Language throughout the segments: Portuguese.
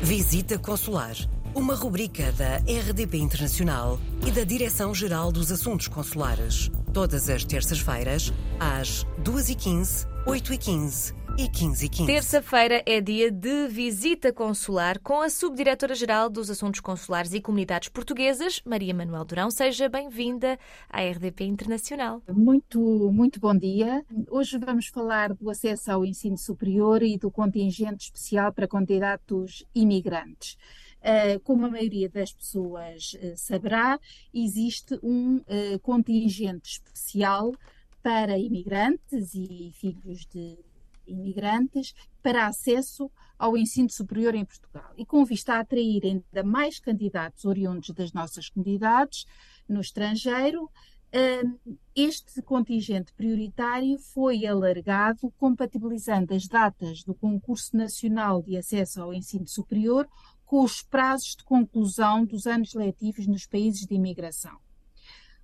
Visita Consular, uma rubrica da RDP Internacional e da Direção-Geral dos Assuntos Consulares. Todas as terças-feiras, às 2h15, 8h15 e 15 h 15 Terça-feira é dia de visita consular com a Subdiretora-Geral dos Assuntos Consulares e Comunidades Portuguesas, Maria Manuel Durão. Seja bem-vinda à RDP Internacional. Muito, muito bom dia. Hoje vamos falar do acesso ao ensino superior e do contingente especial para candidatos imigrantes. Uh, como a maioria das pessoas uh, saberá, existe um uh, contingente especial para imigrantes e filhos de imigrantes para acesso ao ensino superior em Portugal. E com vista a atrair ainda mais candidatos oriundos das nossas comunidades no estrangeiro, hum, este contingente prioritário foi alargado, compatibilizando as datas do Concurso Nacional de Acesso ao Ensino Superior com os prazos de conclusão dos anos letivos nos países de imigração.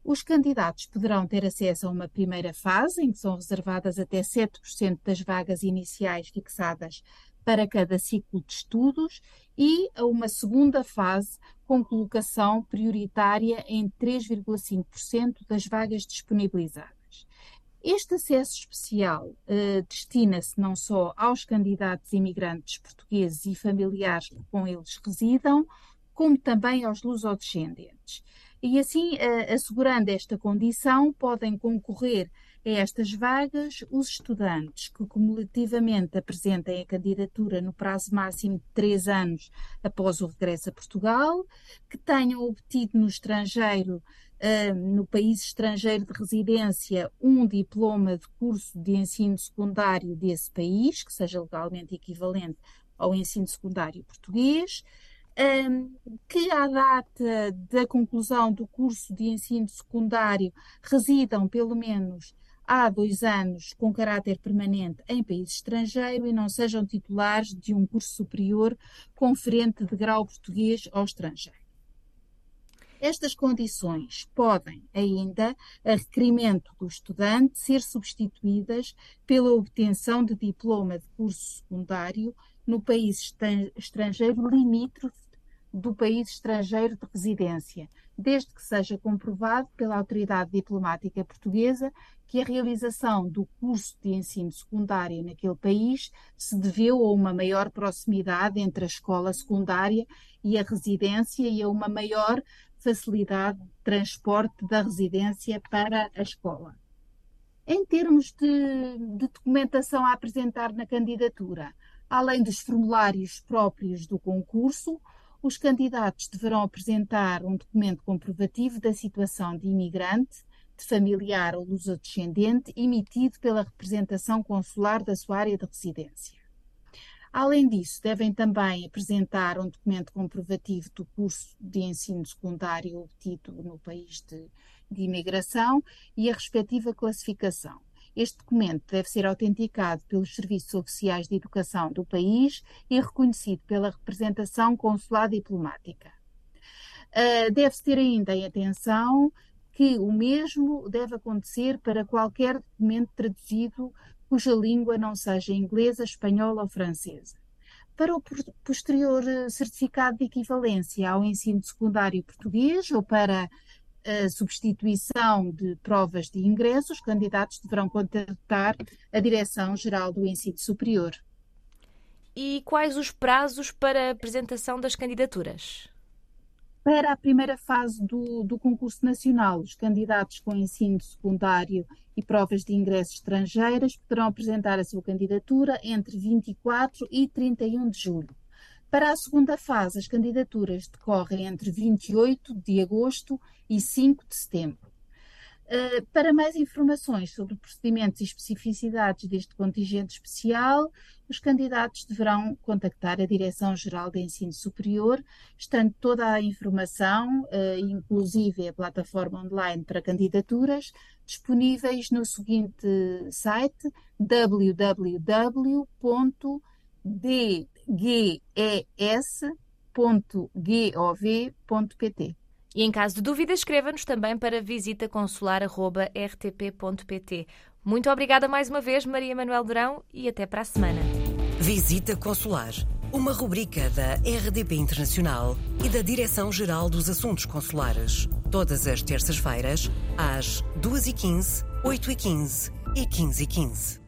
Os candidatos poderão ter acesso a uma primeira fase, em que são reservadas até 7% das vagas iniciais fixadas para cada ciclo de estudos, e a uma segunda fase, com colocação prioritária em 3,5% das vagas disponibilizadas. Este acesso especial eh, destina-se não só aos candidatos imigrantes portugueses e familiares que com eles residam, como também aos lusodescendentes. E assim, assegurando esta condição, podem concorrer a estas vagas os estudantes que cumulativamente apresentem a candidatura no prazo máximo de três anos após o regresso a Portugal, que tenham obtido no estrangeiro, no país estrangeiro de residência, um diploma de curso de ensino secundário desse país, que seja legalmente equivalente ao ensino secundário português, um, que à data da conclusão do curso de ensino secundário residam pelo menos há dois anos com caráter permanente em país estrangeiro e não sejam titulares de um curso superior conferente de grau português ao estrangeiro. Estas condições podem ainda, a requerimento do estudante, ser substituídas pela obtenção de diploma de curso secundário no país estrangeiro limítrofe do país estrangeiro de residência, desde que seja comprovado pela autoridade diplomática portuguesa que a realização do curso de ensino secundário naquele país se deveu a uma maior proximidade entre a escola secundária e a residência e a uma maior facilidade de transporte da residência para a escola. Em termos de, de documentação a apresentar na candidatura, além dos formulários próprios do concurso, os candidatos deverão apresentar um documento comprovativo da situação de imigrante, de familiar ou luso-descendente, emitido pela representação consular da sua área de residência. Além disso, devem também apresentar um documento comprovativo do curso de ensino secundário obtido no país de, de imigração e a respectiva classificação. Este documento deve ser autenticado pelos serviços oficiais de educação do país e reconhecido pela representação consular diplomática. Uh, Deve-se ter ainda em atenção que o mesmo deve acontecer para qualquer documento traduzido cuja língua não seja inglesa, espanhola ou francesa. Para o posterior certificado de equivalência ao ensino secundário português ou para a substituição de provas de ingresso, os candidatos deverão contactar a Direção-Geral do Ensino Superior. E quais os prazos para a apresentação das candidaturas? Para a primeira fase do, do concurso nacional, os candidatos com ensino secundário e provas de ingresso estrangeiras poderão apresentar a sua candidatura entre 24 e 31 de julho. Para a segunda fase, as candidaturas decorrem entre 28 de agosto e 5 de setembro. Uh, para mais informações sobre procedimentos e especificidades deste contingente especial, os candidatos deverão contactar a Direção-Geral de Ensino Superior, estando toda a informação, uh, inclusive a plataforma online para candidaturas, disponíveis no seguinte site www.d ges.gov.pt. E em caso de dúvida, escreva-nos também para visitaconsular.rtp.pt. Muito obrigada mais uma vez, Maria Manuel Durão, e até para a semana. Visita Consular uma rubrica da RDP Internacional e da Direção-Geral dos Assuntos Consulares. Todas as terças-feiras, às 2h15, 8h15 e 15h15.